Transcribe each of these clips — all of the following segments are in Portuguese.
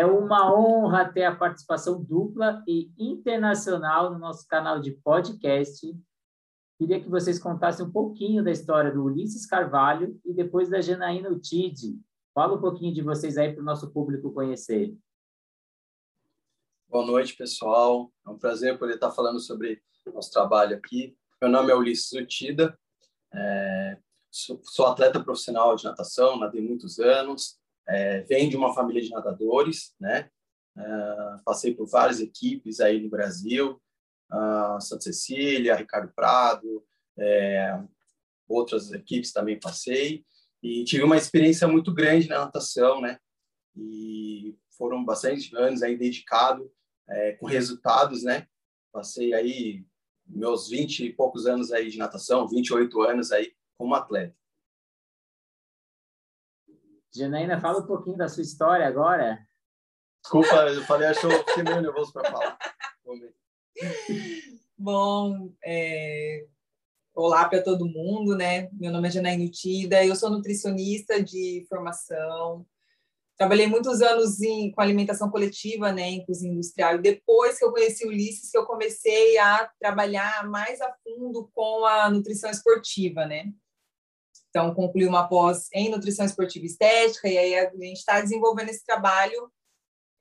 É uma honra ter a participação dupla e internacional no nosso canal de podcast. Queria que vocês contassem um pouquinho da história do Ulisses Carvalho e depois da Janaína Utide. Fala um pouquinho de vocês aí para o nosso público conhecer. Boa noite, pessoal. É um prazer poder estar falando sobre nosso trabalho aqui. Meu nome é Ulisses Utida, é, sou, sou, atleta profissional de natação, nadei muitos anos, é, venho de uma família de nadadores, né? É, passei por várias equipes aí no Brasil, Santa Cecília, Ricardo Prado, é, outras equipes também passei, e tive uma experiência muito grande na natação, né? E foram bastante anos aí dedicado é, com resultados, né? Passei aí meus 20 e poucos anos aí de natação, 28 anos aí como atleta. Janaína, fala um pouquinho da sua história agora. Desculpa, eu falei, acho que eu fiquei meio nervoso para falar. Bom, é... olá para todo mundo, né? Meu nome é Janaína Tida, eu sou nutricionista de formação, Trabalhei muitos anos em, com alimentação coletiva, né, em cozinha industrial. E depois que eu conheci o Ulisses, que eu comecei a trabalhar mais a fundo com a nutrição esportiva, né? Então, concluí uma pós em nutrição esportiva e estética, e aí a gente está desenvolvendo esse trabalho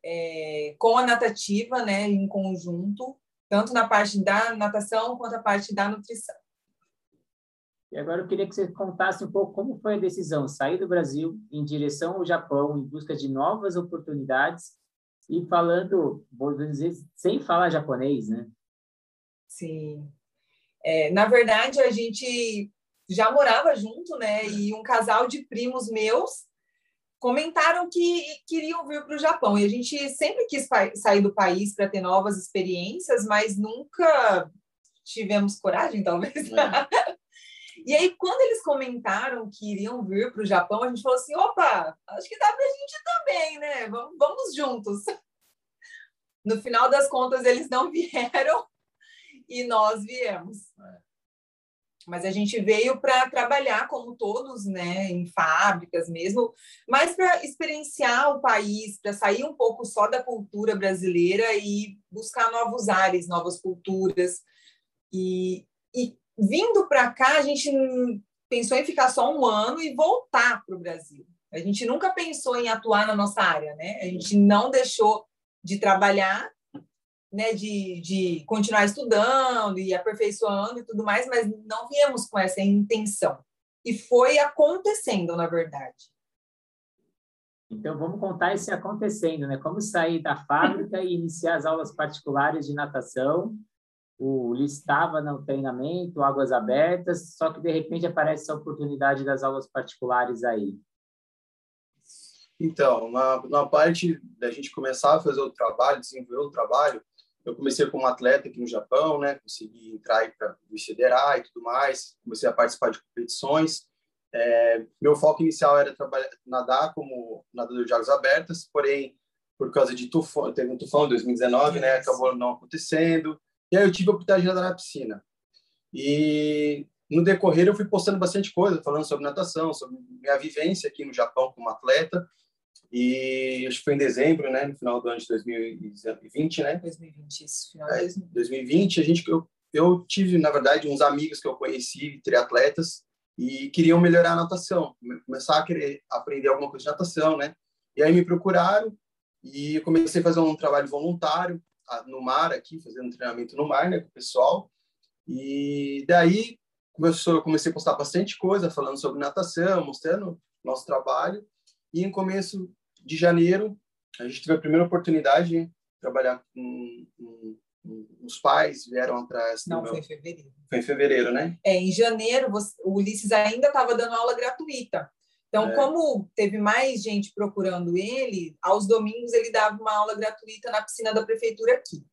é, com a natativa, né, em conjunto, tanto na parte da natação quanto a parte da nutrição. E agora eu queria que você contasse um pouco como foi a decisão sair do Brasil em direção ao Japão em busca de novas oportunidades e falando, vou dizer, sem falar japonês, né? Sim. É, na verdade, a gente já morava junto, né? E um casal de primos meus comentaram que queriam vir para o Japão. E a gente sempre quis sair do país para ter novas experiências, mas nunca tivemos coragem, talvez. É. E aí, quando eles comentaram que iriam vir para o Japão, a gente falou assim: opa, acho que dá para a gente também, né? Vamos, vamos juntos. No final das contas, eles não vieram e nós viemos. Mas a gente veio para trabalhar como todos, né, em fábricas mesmo, mas para experienciar o país, para sair um pouco só da cultura brasileira e buscar novos ares, novas culturas. E, e vindo para cá, a gente pensou em ficar só um ano e voltar para o Brasil. A gente nunca pensou em atuar na nossa área, né? A gente não deixou de trabalhar, né? De, de continuar estudando e aperfeiçoando e tudo mais, mas não viemos com essa intenção. E foi acontecendo, na verdade. Então, vamos contar esse acontecendo, né? Como sair da fábrica e iniciar as aulas particulares de natação o estava no treinamento, águas abertas, só que de repente aparece essa oportunidade das aulas particulares aí. Então, na, na parte da gente começar a fazer o trabalho, desenvolver o trabalho, eu comecei como atleta aqui no Japão, né? Consegui entrar para me federar e tudo mais. Comecei a participar de competições. É, meu foco inicial era trabalhar, nadar como nadador de águas abertas, porém, por causa de tufão, teve um tufão em 2019, né? Acabou não acontecendo. E aí eu tive a oportunidade de nadar na piscina. E no decorrer eu fui postando bastante coisa, falando sobre natação, sobre minha vivência aqui no Japão como atleta. E acho que foi em dezembro, né, no final do ano de 2020, né? 2020, isso, final de 2020. 2020, a gente eu, eu tive, na verdade, uns amigos que eu conheci, triatletas, e queriam melhorar a natação, começar a querer aprender alguma coisa de natação, né? E aí me procuraram e comecei a fazer um trabalho voluntário no mar aqui, fazendo treinamento no mar, né, com o pessoal. E daí começou, eu comecei a postar bastante coisa falando sobre natação, mostrando nosso trabalho. E em começo de janeiro, a gente teve a primeira oportunidade de trabalhar com, com, com os pais, vieram atrás. Não, meu... foi em fevereiro. Foi em fevereiro, né? É, em janeiro, você, o Ulisses ainda estava dando aula gratuita. Então, é. como teve mais gente procurando ele, aos domingos ele dava uma aula gratuita na piscina da prefeitura aqui.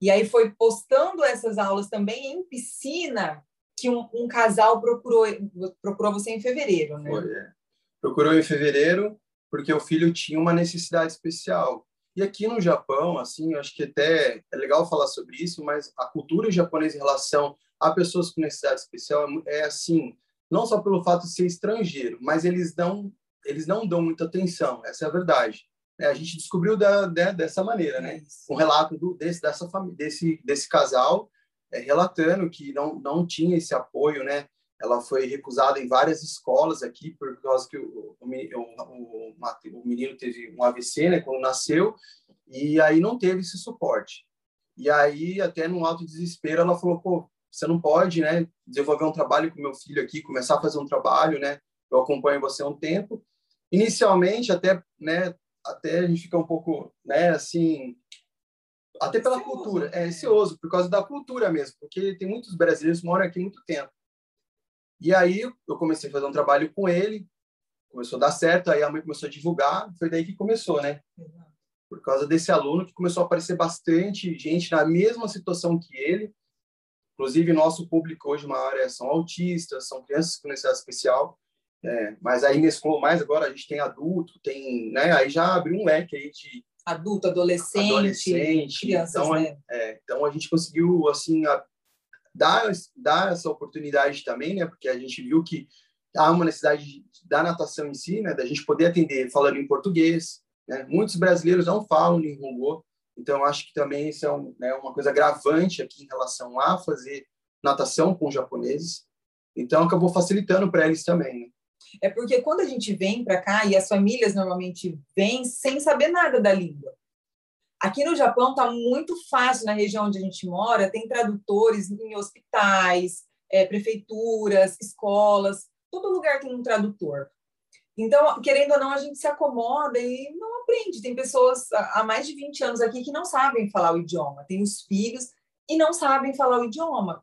E aí foi postando essas aulas também em piscina que um, um casal procurou procurou você em fevereiro, né? Foi, é. Procurou em fevereiro porque o filho tinha uma necessidade especial. E aqui no Japão, assim, eu acho que até é legal falar sobre isso, mas a cultura japonesa em relação a pessoas com necessidade especial é, é assim, não só pelo fato de ser estrangeiro, mas eles não eles não dão muita atenção, essa é a verdade. né, a gente descobriu da, de, dessa maneira, né? Um relato do, desse, dessa família, desse, desse casal é, relatando que não, não tinha esse apoio, né? Ela foi recusada em várias escolas aqui por causa que o, o, o, o menino teve um AVC, né? Quando nasceu e aí não teve esse suporte. E aí, até num alto desespero, ela falou, pô, você não pode, né, desenvolver um trabalho com meu filho aqui, começar a fazer um trabalho, né, eu acompanho você há um tempo. Inicialmente, até, né, até a gente fica um pouco, né, assim, até pela cultura, é ansioso, por causa da cultura mesmo, porque tem muitos brasileiros que moram aqui muito tempo. E aí eu comecei a fazer um trabalho com ele, começou a dar certo, aí a mãe começou a divulgar, foi daí que começou, né? Por causa desse aluno que começou a aparecer bastante gente na mesma situação que ele. Inclusive, nosso público hoje maior é, são autistas, são crianças com necessidade especial. É, mas aí mesclou mais agora, a gente tem adulto, tem, né? Aí já abriu um leque aí de adulto, adolescente, adolescente crianças, então, né? É, então a gente conseguiu assim a, dar dar essa oportunidade também, né? Porque a gente viu que há uma necessidade da natação em si, né? Da gente poder atender falando em português, né? Muitos brasileiros não falam Nihongo, então acho que também isso é um, né, uma coisa gravante aqui em relação a fazer natação com japoneses. Então acabou facilitando para eles também. Né? É porque quando a gente vem para cá, e as famílias normalmente vêm sem saber nada da língua. Aqui no Japão está muito fácil, na região onde a gente mora, tem tradutores em hospitais, é, prefeituras, escolas, todo lugar tem um tradutor. Então, querendo ou não, a gente se acomoda e não aprende. Tem pessoas há mais de 20 anos aqui que não sabem falar o idioma, tem os filhos e não sabem falar o idioma.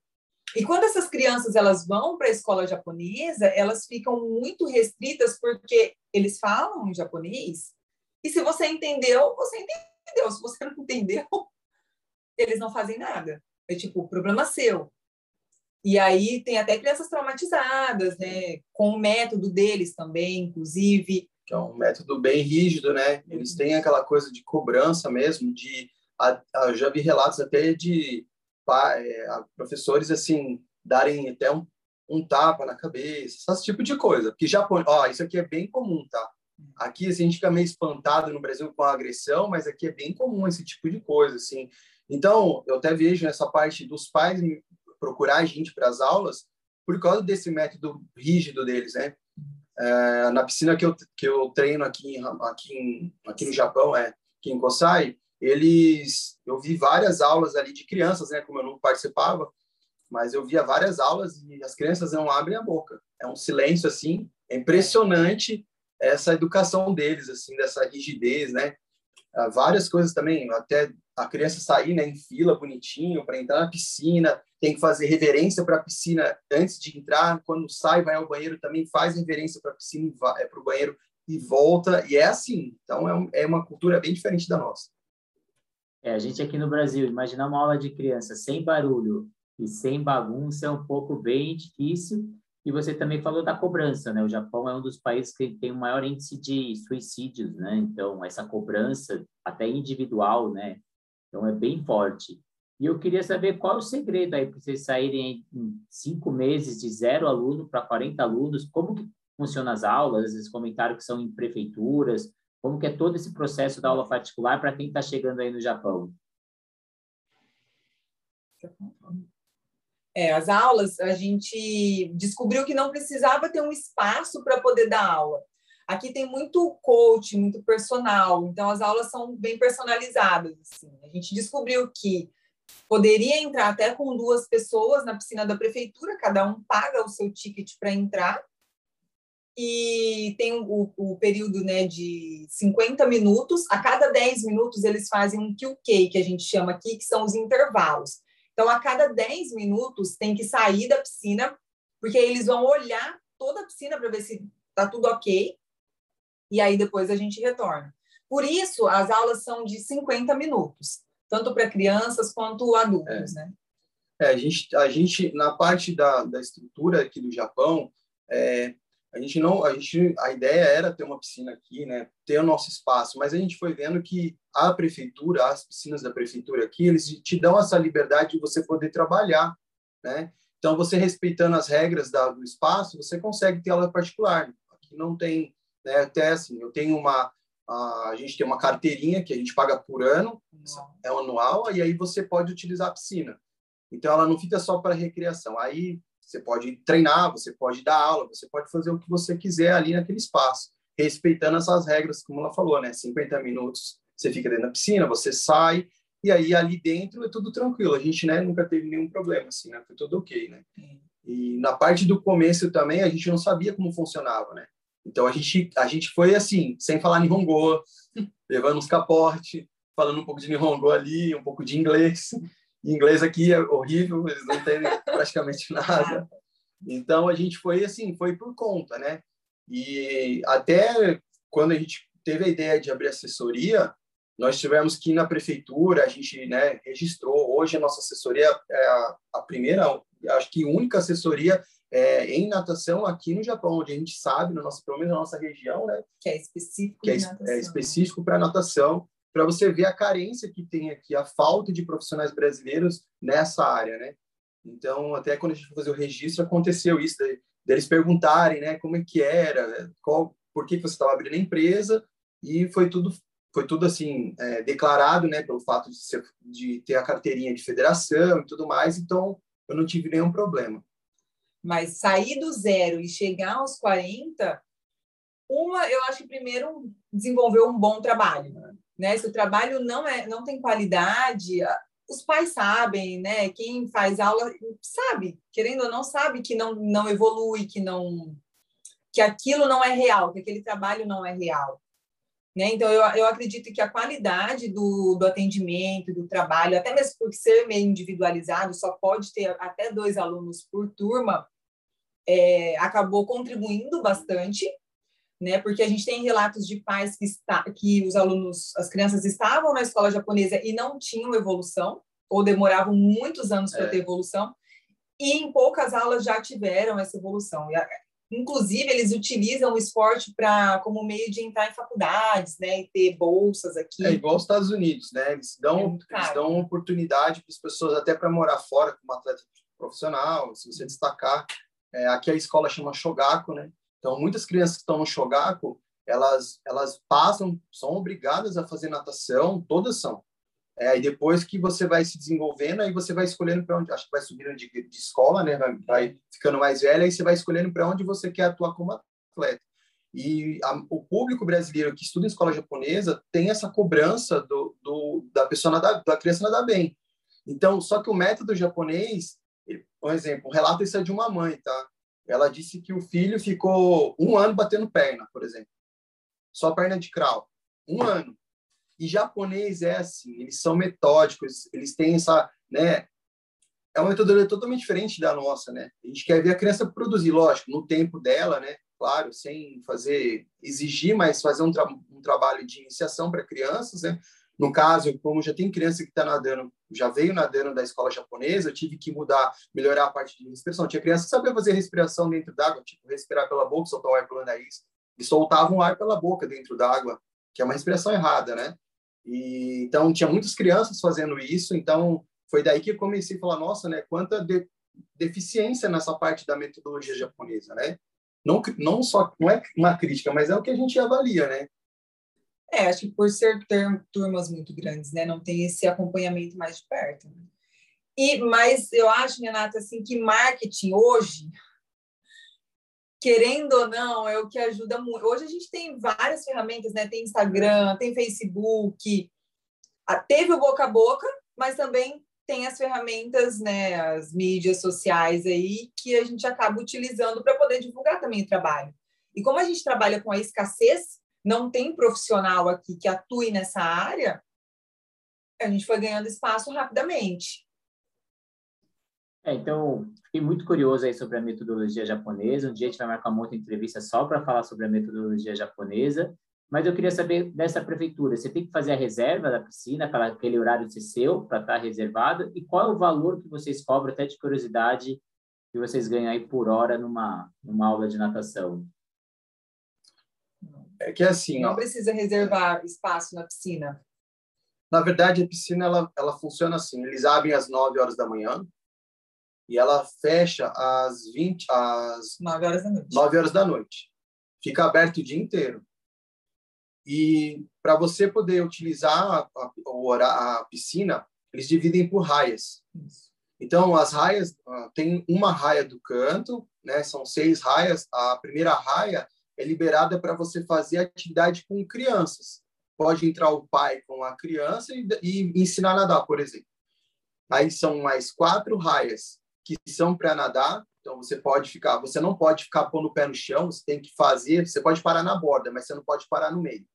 E quando essas crianças elas vão para a escola japonesa, elas ficam muito restritas porque eles falam em japonês. E se você entendeu, você entendeu. Se você não entendeu, eles não fazem nada. É tipo, problema seu. E aí tem até crianças traumatizadas, né? Com o método deles também, inclusive. Que é um método bem rígido, né? Eles têm aquela coisa de cobrança mesmo, de... Eu já vi relatos até de é, professores assim darem até um, um tapa na cabeça, esse tipo de coisa. Porque Japão, ó, isso aqui é bem comum, tá? Aqui assim, a gente fica meio espantado no Brasil com a agressão, mas aqui é bem comum esse tipo de coisa, assim. Então, eu até vejo nessa parte dos pais procurar a gente para as aulas por causa desse método rígido deles, né? É, na piscina que eu, que eu treino aqui, aqui, aqui no Japão, é, aqui em Kosai, eles eu vi várias aulas ali de crianças, né, como eu não participava, mas eu via várias aulas e as crianças não abrem a boca. É um silêncio assim, é impressionante essa educação deles assim, dessa rigidez, né? Ah, várias coisas também, até a criança sair né, em fila bonitinho para entrar na piscina, tem que fazer reverência para a piscina antes de entrar, quando sai vai ao banheiro também faz reverência para a piscina é para o banheiro e volta e é assim. Então é, um, é uma cultura bem diferente da nossa. É, a gente aqui no Brasil, imaginar uma aula de criança sem barulho e sem bagunça é um pouco bem difícil. E você também falou da cobrança, né? O Japão é um dos países que tem o maior índice de suicídios, né? Então, essa cobrança, até individual, né? Então, é bem forte. E eu queria saber qual o segredo aí para vocês saírem em cinco meses de zero aluno para 40 alunos. Como que funcionam as aulas? Eles comentaram que são em prefeituras. Como que é todo esse processo da aula particular para quem está chegando aí no Japão? É, as aulas, a gente descobriu que não precisava ter um espaço para poder dar aula. Aqui tem muito coach, muito personal, então as aulas são bem personalizadas. Assim. A gente descobriu que poderia entrar até com duas pessoas na piscina da prefeitura, cada um paga o seu ticket para entrar, e tem o, o, período né, de 50 minutos. A cada 10 minutos, eles fazem um QK, que a gente chama aqui, que são os intervalos. Então, a cada 10 minutos, tem que sair da piscina, porque eles vão olhar toda a piscina para ver se está tudo ok, e aí depois a gente retorna. Por isso, as aulas são de 50 minutos, tanto para crianças quanto adultos, é. né? É, a gente, a gente, na parte da, da estrutura aqui do Japão, é, a gente não, a gente, a ideia era ter uma piscina aqui, né, ter o nosso espaço, mas a gente foi vendo que a prefeitura, as piscinas da prefeitura aqui, eles te dão essa liberdade de você poder trabalhar, né? Então, você respeitando as regras da, do espaço, você consegue ter aula particular. Aqui não tem, né, até assim, eu tenho uma a gente tem uma carteirinha que a gente paga por ano, é anual, e aí você pode utilizar a piscina. Então, ela não fica só para recreação. Aí você pode treinar, você pode dar aula, você pode fazer o que você quiser ali naquele espaço, respeitando essas regras, como ela falou, né? 50 minutos você fica dentro da piscina, você sai, e aí ali dentro é tudo tranquilo. A gente né, nunca teve nenhum problema, assim, né? Foi tudo ok, né? E na parte do começo também, a gente não sabia como funcionava, né? Então a gente a gente foi assim, sem falar Nihongo, levando uns caporte, falando um pouco de Nihongo ali, um pouco de inglês. E inglês aqui é horrível, eles não têm praticamente nada. Então a gente foi assim, foi por conta, né? E até quando a gente teve a ideia de abrir assessoria, nós tivemos que ir na prefeitura, a gente né, registrou. Hoje a nossa assessoria é a, a primeira, acho que única assessoria é, em natação aqui no Japão, onde a gente sabe, no nosso, pelo menos na nossa região, né? Que é específico que é, é específico para natação, para você ver a carência que tem aqui, a falta de profissionais brasileiros nessa área, né? Então, até quando a gente foi fazer o registro, aconteceu isso, deles perguntarem, né, como é que era, qual, por que você estava abrindo a empresa, e foi tudo foi tudo assim é, declarado, né, pelo fato de, ser, de ter a carteirinha de federação e tudo mais, então eu não tive nenhum problema. Mas sair do zero e chegar aos 40, uma, eu acho que primeiro desenvolver um bom trabalho, né? Se o trabalho não é, não tem qualidade, os pais sabem, né? Quem faz aula sabe, querendo ou não sabe que não não evolui, que não que aquilo não é real, que aquele trabalho não é real. Né? Então, eu, eu acredito que a qualidade do, do atendimento, do trabalho, até mesmo por ser meio individualizado, só pode ter até dois alunos por turma, é, acabou contribuindo bastante, né? Porque a gente tem relatos de pais que, está, que os alunos, as crianças estavam na escola japonesa e não tinham evolução, ou demoravam muitos anos para é. ter evolução, e em poucas aulas já tiveram essa evolução. Inclusive, eles utilizam o esporte para como meio de entrar em faculdades, né? E ter bolsas aqui. É igual os Estados Unidos, né? Eles dão, é eles dão oportunidade para as pessoas até para morar fora como atleta profissional, se você destacar. É, aqui a escola chama Shogaku, né? Então, muitas crianças que estão no Shogaku, elas, elas passam, são obrigadas a fazer natação, todas são. É, e depois que você vai se desenvolvendo, aí você vai escolhendo para onde, acho que vai subindo de, de escola, né? Vai, vai, ficando mais velha, aí você vai escolhendo para onde você quer atuar como atleta. E a, o público brasileiro que estuda em escola japonesa tem essa cobrança do, do da pessoa nadar, da criança nadar bem. Então, só que o método japonês, por exemplo, um relato isso é de uma mãe, tá? Ela disse que o filho ficou um ano batendo perna, por exemplo, só perna de crawl, um ano. E japonês é assim, eles são metódicos, eles têm essa, né? É uma metodologia totalmente diferente da nossa, né? A gente quer ver a criança produzir, lógico, no tempo dela, né? Claro, sem fazer exigir, mas fazer um, tra um trabalho de iniciação para crianças, né? No caso, como já tem criança que está nadando, já veio nadando da escola japonesa, eu tive que mudar, melhorar a parte de respiração. Tinha criança que sabia fazer respiração dentro d'água, tipo respirar pela boca, soltar o ar pelo nariz, e soltavam o ar pela boca dentro d'água, que é uma respiração errada, né? E, então, tinha muitas crianças fazendo isso, então foi daí que eu comecei a falar, nossa, né, quanta de, deficiência nessa parte da metodologia japonesa, né? Não, não só, não é uma crítica, mas é o que a gente avalia, né? É, acho que por ser ter, turmas muito grandes, né, não tem esse acompanhamento mais de perto. Né? E, mas eu acho, Renata, assim, que marketing hoje querendo ou não, é o que ajuda muito. Hoje a gente tem várias ferramentas, né? Tem Instagram, tem Facebook, teve o boca a boca, mas também tem as ferramentas, né, as mídias sociais aí que a gente acaba utilizando para poder divulgar também o trabalho. E como a gente trabalha com a escassez, não tem profissional aqui que atue nessa área, a gente foi ganhando espaço rapidamente. É, então, fiquei muito curioso aí sobre a metodologia japonesa. Um dia a gente vai marcar uma outra entrevista só para falar sobre a metodologia japonesa. Mas eu queria saber dessa prefeitura, você tem que fazer a reserva da piscina para aquele horário ser seu, para estar tá reservada? E qual é o valor que vocês cobram, até de curiosidade, que vocês ganham aí por hora numa, numa aula de natação? É que é assim... Não ó, precisa reservar espaço na piscina. Na verdade, a piscina ela, ela funciona assim. Eles abrem às 9 horas da manhã, e ela fecha às 20 às 9 horas da noite. 9 horas da noite. Fica aberto o dia inteiro. E para você poder utilizar a, a, a, piscina, eles dividem por raias. Então, as raias, uh, tem uma raia do canto, né? São seis raias. A primeira raia é liberada para você fazer atividade com crianças. Pode entrar o pai com a criança e, e ensinar a nadar, por exemplo. Aí são mais quatro raias que são para nadar. Então você pode ficar, você não pode ficar pondo o pé no chão, você tem que fazer, você pode parar na borda, mas você não pode parar no meio.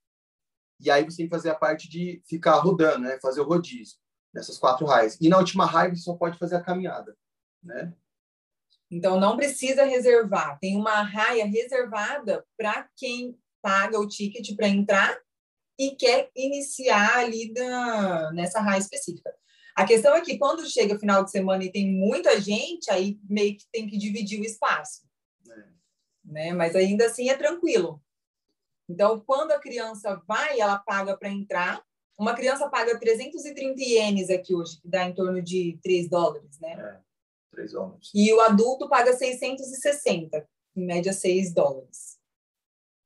E aí você tem que fazer a parte de ficar rodando, né? Fazer o rodízio nessas quatro raias. E na última raia você só pode fazer a caminhada, né? Então não precisa reservar. Tem uma raia reservada para quem paga o ticket para entrar e quer iniciar ali da, nessa raia específica. A questão é que quando chega final de semana e tem muita gente, aí meio que tem que dividir o espaço. É. Né? Mas ainda assim é tranquilo. Então, quando a criança vai, ela paga para entrar. Uma criança paga 330 ienes aqui hoje, que dá em torno de 3 dólares, né? É, 3 dólares. E o adulto paga 660, em média 6 dólares.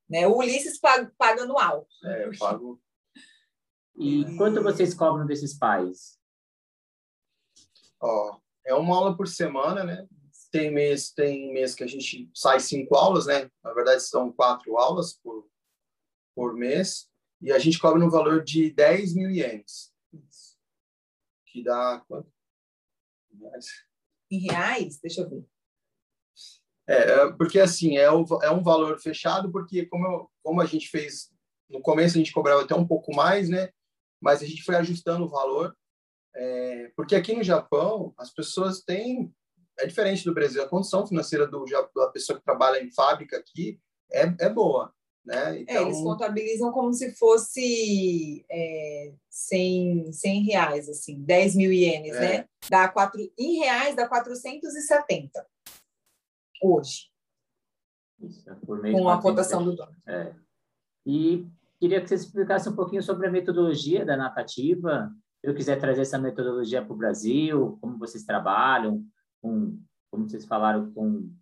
Né? O Ulisses paga, paga anual. É, eu pago. E quanto vocês cobram desses pais? Ó, é uma aula por semana, né? Tem mês, tem mês que a gente sai cinco aulas, né? Na verdade, são quatro aulas por, por mês. E a gente cobra no valor de 10 mil ienes. Que dá quanto? Em reais? Deixa eu ver. É, é, porque assim, é, o, é um valor fechado, porque como, eu, como a gente fez, no começo a gente cobrava até um pouco mais, né? Mas a gente foi ajustando o valor é, porque aqui no Japão, as pessoas têm. É diferente do Brasil. A condição financeira do, da pessoa que trabalha em fábrica aqui é, é boa. Né? Então... É, eles então contabilizam como se fosse é, 100, 100 reais, assim, 10 mil ienes, é. né? Dá quatro, em reais dá 470 hoje. Isso, é com a cotação do dólar. É. E queria que você explicasse um pouquinho sobre a metodologia da natativa, eu quiser trazer essa metodologia para o Brasil, como vocês trabalham, com, como vocês falaram, com,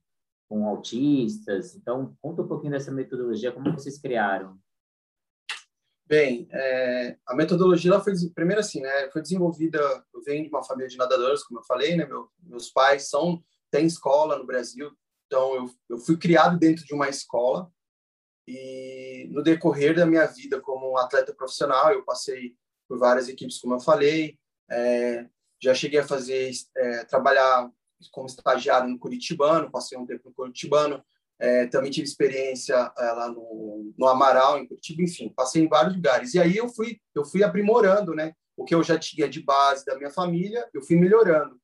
com autistas. Então, conta um pouquinho dessa metodologia, como vocês criaram. Bem, é, a metodologia ela foi primeiro assim, né? Foi desenvolvida. Eu venho de uma família de nadadores, como eu falei, né? Meu, meus pais são têm escola no Brasil, então eu, eu fui criado dentro de uma escola e no decorrer da minha vida como atleta profissional eu passei por várias equipes, como eu falei. É, já cheguei a fazer é, trabalhar como estagiário no Curitibano, passei um tempo no Curitibano. É, também tive experiência é, lá no, no Amaral, em Curitiba, enfim, passei em vários lugares. E aí eu fui, eu fui aprimorando, né? O que eu já tinha de base da minha família, eu fui melhorando.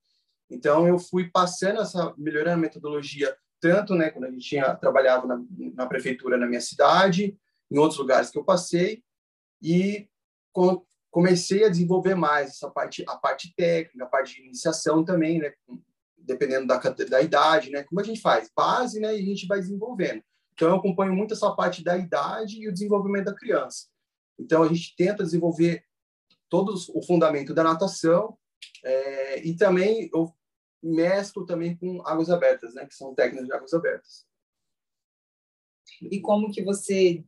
Então eu fui passando essa melhorando a metodologia tanto, né, quando a gente tinha trabalhado na, na prefeitura na minha cidade, em outros lugares que eu passei, e com, comecei a desenvolver mais essa parte, a parte técnica, a parte de iniciação também, né? Dependendo da, da idade, né? Como a gente faz? Base, né? E a gente vai desenvolvendo. Então, eu acompanho muito essa parte da idade e o desenvolvimento da criança. Então, a gente tenta desenvolver todo o fundamento da natação é, e também eu mesclo também com águas abertas, né? Que são técnicas de águas abertas. E como que você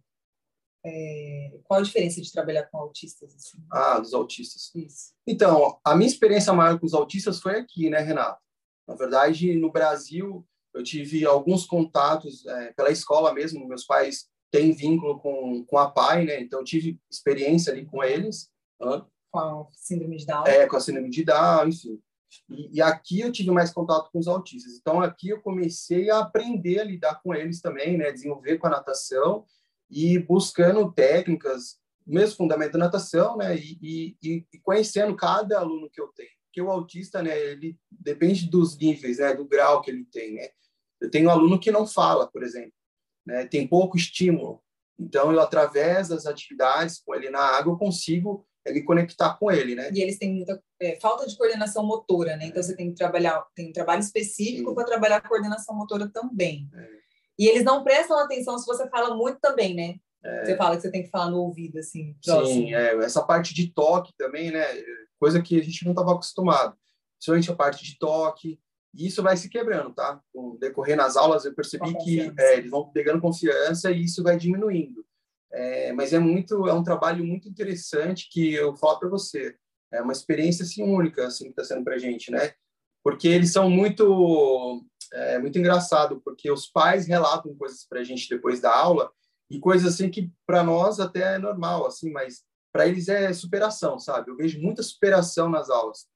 é, qual a diferença de trabalhar com autistas? Assim? Ah, dos autistas. Isso. Então, a minha experiência maior com os autistas foi aqui, né, Renato? Na verdade, no Brasil, eu tive alguns contatos é, pela escola mesmo. Meus pais têm vínculo com, com a PAI, né? Então, eu tive experiência ali com eles. Com a síndrome de Down? É, com a síndrome de Down, enfim. E, e, aqui eu tive mais contato com os autistas. Então, aqui eu comecei a aprender a lidar com eles também, né? Desenvolver com a natação e buscando técnicas, mesmo fundamento da natação, né, e, e, e, conhecendo cada aluno que eu tenho. Porque o autista, né, ele depende dos níveis, né, do grau que ele tem, né. Eu tenho um aluno que não fala, por exemplo, né, tem pouco estímulo. Então, eu, através das atividades com ele na água, eu consigo é, me conectar com ele, né? E eles têm muita é, falta de coordenação motora, né? Então, você tem que trabalhar, tem um trabalho específico para trabalhar a coordenação motora também. É. E eles não prestam atenção se você fala muito também, né? É... Você fala que você tem que falar no ouvido, assim. Próximo. Sim, é, essa parte de toque também, né? Coisa que a gente não estava acostumado. Principalmente a parte de toque. E isso vai se quebrando, tá? Com decorrer nas aulas, eu percebi que é, eles vão pegando confiança e isso vai diminuindo. é, mas é muito, é um trabalho muito interessante que eu falo para você, é uma experiência assim única assim que está sendo para gente, né? Porque eles são muito, é, muito engraçado, porque os pais relatam coisas para a gente depois da aula e coisas assim que para nós até é normal, assim, mas para eles é superação, sabe? Eu vejo muita superação nas aulas.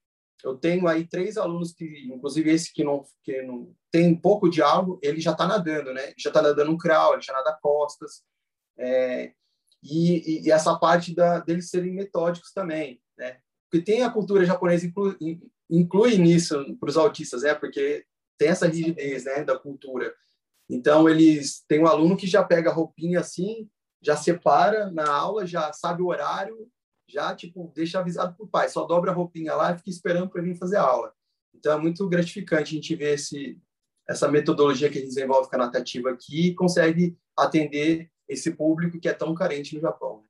Eu tenho aí três alunos que, inclusive esse que não, que não tem pouco de algo, ele já está nadando, né? Já está nadando um crawl, ele já nada costas. É, e, e, essa parte da, deles serem metódicos também, né? Porque tem a cultura japonesa inclui, inclui nisso para os autistas, né? Porque tem essa rigidez, né, da cultura. Então eles tem um aluno que já pega a roupinha assim, já separa na aula, já sabe o horário, já tipo deixa avisado para o pai, só dobra a roupinha lá e fica esperando para vir fazer a aula. Então é muito gratificante a gente ver esse essa metodologia que a gente desenvolve com a natativa aqui e consegue atender esse público que é tão carente no Japão.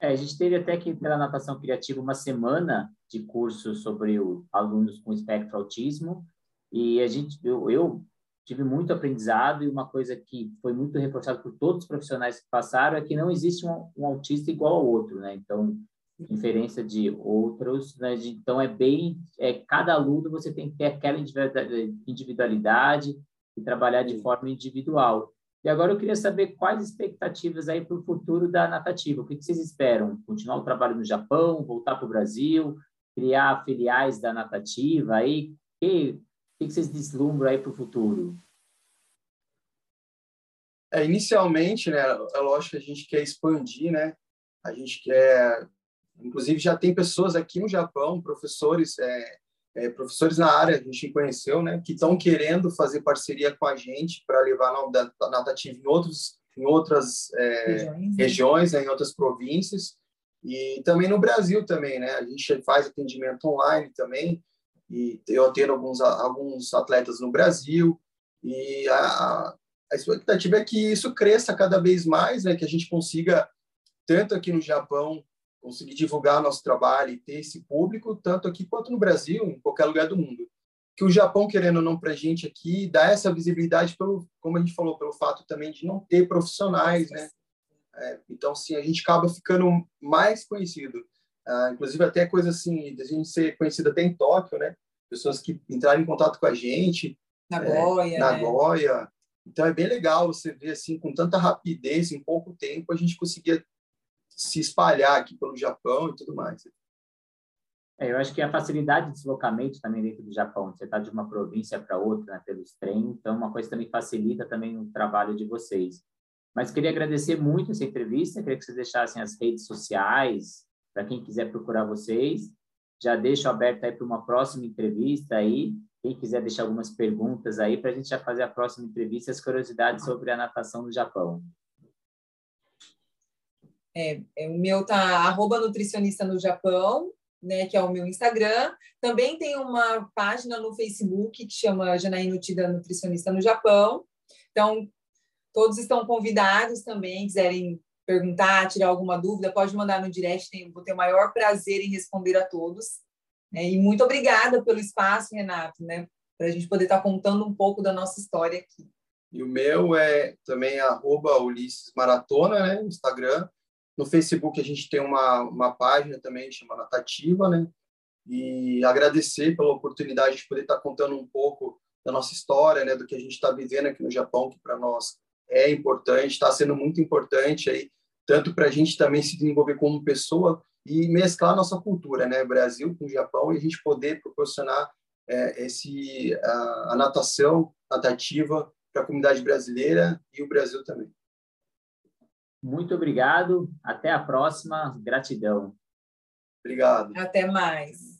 É, a gente teve até que pela natação criativa uma semana de curso sobre o, alunos com espectro autismo e a gente eu, eu tive muito aprendizado e uma coisa que foi muito reforçada por todos os profissionais que passaram é que não existe um, um autista igual ao outro, né? Então, diferença de outros, né? De, então é bem, é cada aluno você tem que ter aquela individualidade e trabalhar de forma individual. E agora eu queria saber quais expectativas aí para o futuro da Natativa. O que, que vocês esperam? Continuar o trabalho no Japão, voltar para o Brasil, criar filiais da Natativa aí? Que, o que vocês deslumbram aí para o futuro? É, inicialmente, né, é lógico que a gente quer expandir, né? A gente quer, inclusive já tem pessoas aqui no Japão, professores, é, é, professores na área a gente conheceu, né, que estão querendo fazer parceria com a gente para levar a natativa em outros, em outras é, regiões, né? regiões né, em outras províncias e também no Brasil também, né? A gente faz atendimento online também e eu atendo alguns, alguns atletas no Brasil, e a, a expectativa é que isso cresça cada vez mais, né, que a gente consiga, tanto aqui no Japão, conseguir divulgar nosso trabalho e ter esse público, tanto aqui quanto no Brasil, em qualquer lugar do mundo. Que o Japão, querendo ou não, para a gente aqui, dá essa visibilidade, pelo, como a gente falou, pelo fato também de não ter profissionais, né? É, então, sim, a gente acaba ficando mais conhecido. Ah, inclusive até coisa assim, de a gente ser conhecido até em Tóquio, né? Pessoas que entraram em contato com a gente. Nagoya. É, Nagoya. Né? Então é bem legal você ver assim, com tanta rapidez, em pouco tempo, a gente conseguia se espalhar aqui pelo Japão e tudo mais. É, eu acho que a facilidade de deslocamento também dentro do Japão, você está de uma província para outra, né, pelos trens, então uma coisa também facilita também o trabalho de vocês. Mas queria agradecer muito essa entrevista, queria que vocês deixassem as redes sociais para quem quiser procurar vocês. Já deixo aberto aí para uma próxima entrevista aí. Quem quiser deixar algumas perguntas aí para a gente já fazer a próxima entrevista, as curiosidades sobre a natação no Japão. É, é o meu tá arroba nutricionista no Japão, né, que é o meu Instagram. Também tem uma página no Facebook que chama Janaína Tida Nutricionista no Japão. Então, todos estão convidados também, quiserem perguntar, tirar alguma dúvida, pode mandar no direct, vou ter o maior prazer em responder a todos. Né? E muito obrigada pelo espaço, Renato, né? para a gente poder estar contando um pouco da nossa história aqui. E o meu é também arroba Ulisses Maratona, né? no Instagram. No Facebook a gente tem uma, uma página também chamada Natativa, né? E agradecer pela oportunidade de poder estar contando um pouco da nossa história, né? Do que a gente está vivendo aqui no Japão, que para nós é importante, está sendo muito importante aí tanto para a gente também se desenvolver como pessoa e mesclar nossa cultura, né, Brasil com Japão, e a gente poder proporcionar é, esse a, a natação natativa para a comunidade brasileira e o Brasil também. Muito obrigado, até a próxima, gratidão. Obrigado. Até mais.